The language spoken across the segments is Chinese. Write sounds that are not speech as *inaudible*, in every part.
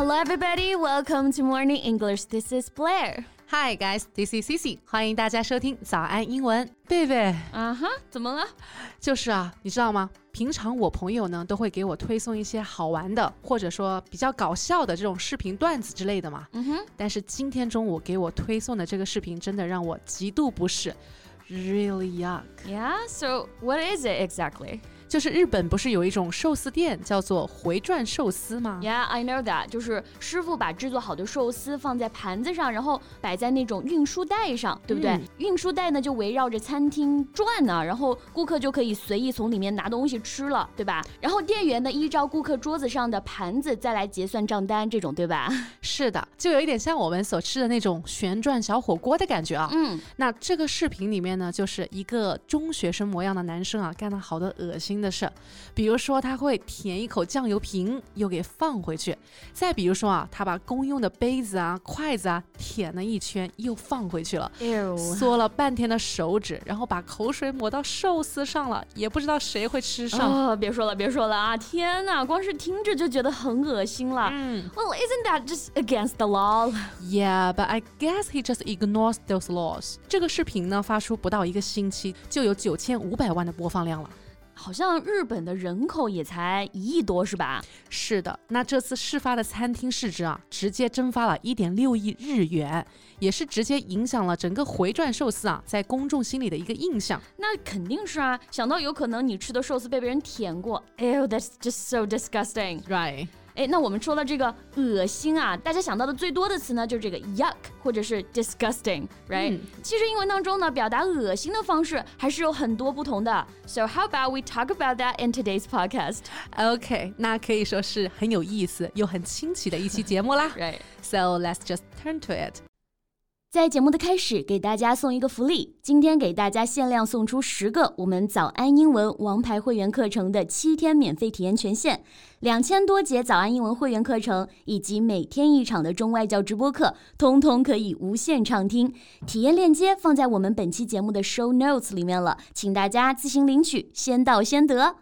Hello, everybody. Welcome to Morning English. This is Blair. Hi guys, this is Cici，欢迎大家收听早安英文。贝贝，啊哈，怎么了？就是啊，你知道吗？平常我朋友呢都会给我推送一些好玩的，或者说比较搞笑的这种视频段子之类的嘛。嗯哼。但是今天中午给我推送的这个视频真的让我极度不适，really yuck。Yeah, so what is it exactly? 就是日本不是有一种寿司店叫做回转寿司吗？Yeah, I know that。就是师傅把制作好的寿司放在盘子上，然后摆在那种运输带上，对不对？运输带呢就围绕着餐厅转呢，然后顾客就可以随意从里面拿东西吃了，对吧？然后店员呢依照顾客桌子上的盘子再来结算账单，这种对吧？是的，就有一点像我们所吃的那种旋转小火锅的感觉啊。嗯，那这个视频里面呢，就是一个中学生模样的男生啊，干了好多恶心。的是，比如说他会舔一口酱油瓶，又给放回去；再比如说啊，他把公用的杯子啊、筷子啊舔了一圈，又放回去了，嗦了半天的手指，然后把口水抹到寿司上了，也不知道谁会吃上。别说了，别说了啊！天哪，光是听着就觉得很恶心了。嗯，Well, isn't that just against the law? Yeah, but I guess he just ignores those laws. 这个视频呢，发出不到一个星期，就有九千五百万的播放量了。好像日本的人口也才一亿多，是吧？是的，那这次事发的餐厅市值啊，直接蒸发了一点六亿日元，也是直接影响了整个回转寿司啊在公众心里的一个印象。那肯定是啊，想到有可能你吃的寿司被别人舔过，Ew，that's just so disgusting，right？哎，那我们说了这个恶心啊，大家想到的最多的词呢，就是这个 yuck 或者是 disgusting，right？、嗯、其实英文当中呢，表达恶心的方式还是有很多不同的。So how about we talk about that in today's podcast? Okay，那可以说是很有意思又很新奇的一期节目啦。right. So let's just turn to it. 在节目的开始，给大家送一个福利。今天给大家限量送出十个我们早安英文王牌会员课程的七天免费体验权限，两千多节早安英文会员课程以及每天一场的中外教直播课，通通可以无限畅听。体验链接放在我们本期节目的 show notes 里面了，请大家自行领取，先到先得。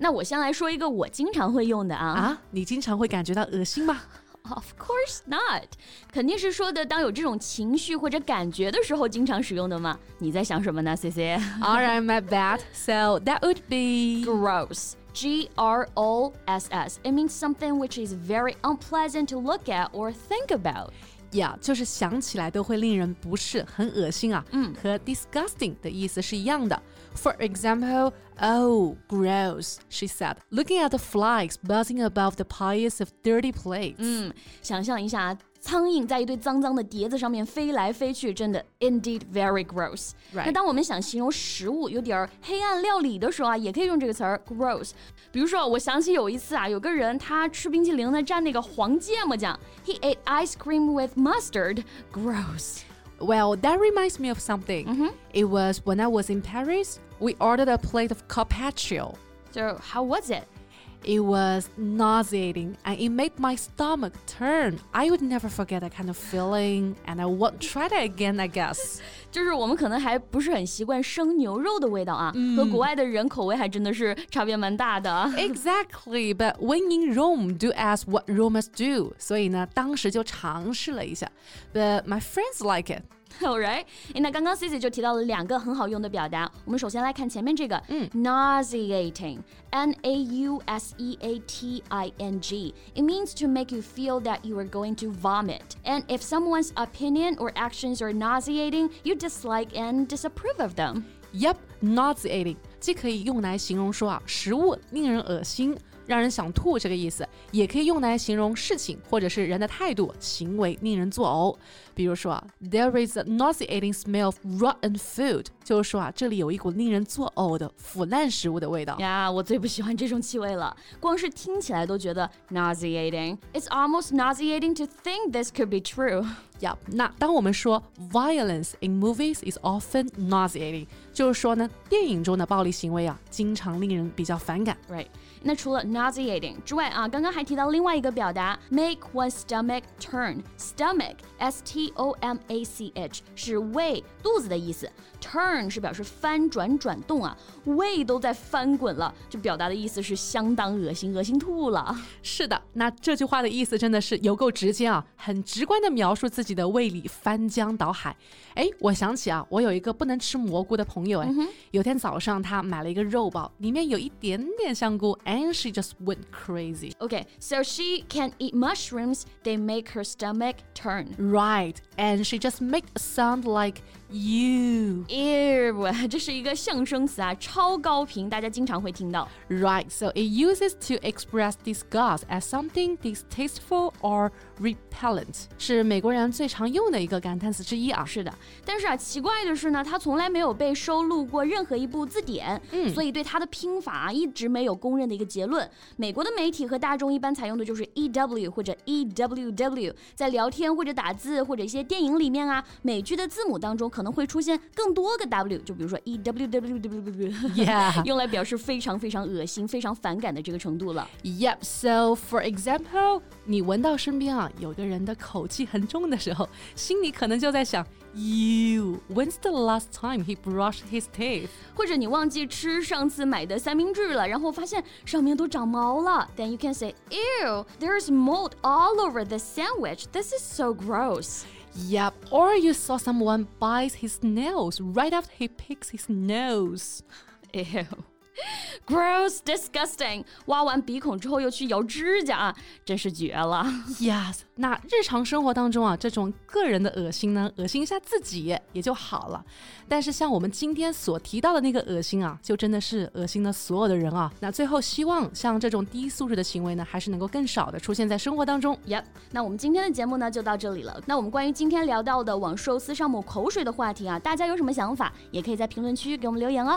那我先来说一个我经常会用的啊啊，你经常会感觉到恶心吗 ？Of course not，肯定是说的当有这种情绪或者感觉的时候经常使用的嘛。你在想什么呢，C *laughs* C? Alright, my bad. So that would be gross. G R O S S. It means something which is very unpleasant to look at or think about. Yeah，就是想起来都会令人不适，很恶心啊。嗯，和 disgusting 的意思是一样的。For example, oh, gross, she said, looking at the flies buzzing above the piles of dirty plates. 嗯，想象一下 苍蝇在一堆脏脏的碟子上面飞来飞去，真的 indeed very gross。那当我们想形容食物有点黑暗料理的时候啊，也可以用这个词儿 gross。比如说，我想起有一次啊，有个人他吃冰淇淋呢蘸那个黄芥末酱，he ate ice cream with mustard. Gross. Well, that reminds me of something. Mm -hmm. It was when I was in Paris. We ordered a plate of carpaccio. So, how was it? It was nauseating and it made my stomach turn. I would never forget that kind of feeling and I won't try that again, I guess. *laughs* 就是我们可能还不是很习惯生牛肉的味道啊，嗯、和国外的人口味还真的是差别蛮大的。*laughs* Exactly, but when in Rome, do as what Romans do. 所以呢，当时就尝试了一下，but my friends like it. *laughs* Alright，那刚刚 Cici 就提到了两个很好用的表达。我们首先来看前面这个，嗯，nauseating，n a u s e a t i n g。It means to make you feel that you are going to vomit. And if someone's opinion or actions are nauseating, you dislike and disapprove of them. Yep, nauseating 既可以用来形容说啊食物令人恶心。让人想吐这个意思，也可以用来形容事情或者是人的态度、行为令人作呕。比如说啊，There is a nauseating smell of rotten food，就是说啊，这里有一股令人作呕的腐烂食物的味道。呀，我最不喜欢这种气味了，光是听起来都觉得 nauseating。It's almost nauseating to think this could be true。 呀，那当我们说 violence in movies is often nauseating，就是说呢， 电影中的暴力行为啊，经常令人比较反感。Right，那除了 nauseating 之外啊，刚刚还提到另外一个表达，make one's stomach turn。stomach s t o m a c h 是胃肚子的意思，turn 是表示翻转转动啊，胃都在翻滚了，就表达的意思是相当恶心，恶心吐了。是的，那这句话的意思真的是有够直接啊，很直观的描述自己的胃里翻江倒海。哎，我想起啊，我有一个不能吃蘑菇的朋友，哎，有天早上他买了一个肉包，里面有一点点香菇，and she just went crazy。 Okay, so she can eat mushrooms. They make her stomach turn. Right, and she just made a sound like you. Ew， 这是一个象声词啊，超高频，大家经常会听到。Right, so it uses to express disgust as something distasteful or repellent，是美国人最常用的一个感叹词之一啊。是的，但是啊，奇怪的是呢，它从来没有被收录过任何一部字典，嗯所以对它的拼法啊一直没有公认的一个结论。美国的媒体和大众一般采用的就是 e w 或者 e w w，在聊天或者打字或者一些电影里面啊，美剧的字母当中可能会出现更多个 w，就比如说 e w w w w， Yeah. 用来表示非常非常恶心、非常反感的这个程度了。 Yep. *laughs* So, for example，你闻到身边啊有个人的口气很重的时候，心里可能就在想，You, when's the last time he brushed his teeth？或者你忘记吃上次买的三明治了，然后发现上面都长毛了，then you can say, "Ew, there's mold all over the sandwich. This is so gross." Yep. Or you saw someone bite his nails right after he picks his nose. *laughs* Ew. *laughs* Gross, disgusting！挖完鼻孔之后又去咬指甲啊，真是绝了。Yes，那日常生活当中啊，这种个人的恶心呢，恶心一下自己也就好了。但是像我们今天所提到的那个恶心啊，就真的是恶心了所有的人啊。那最后希望像这种低素质的行为呢，还是能够更少的出现在生活当中。Yep，那我们今天的节目呢就到这里了。那我们关于今天聊到的往寿司上抹口水的话题啊，大家有什么想法，也可以在评论区给我们留言哦。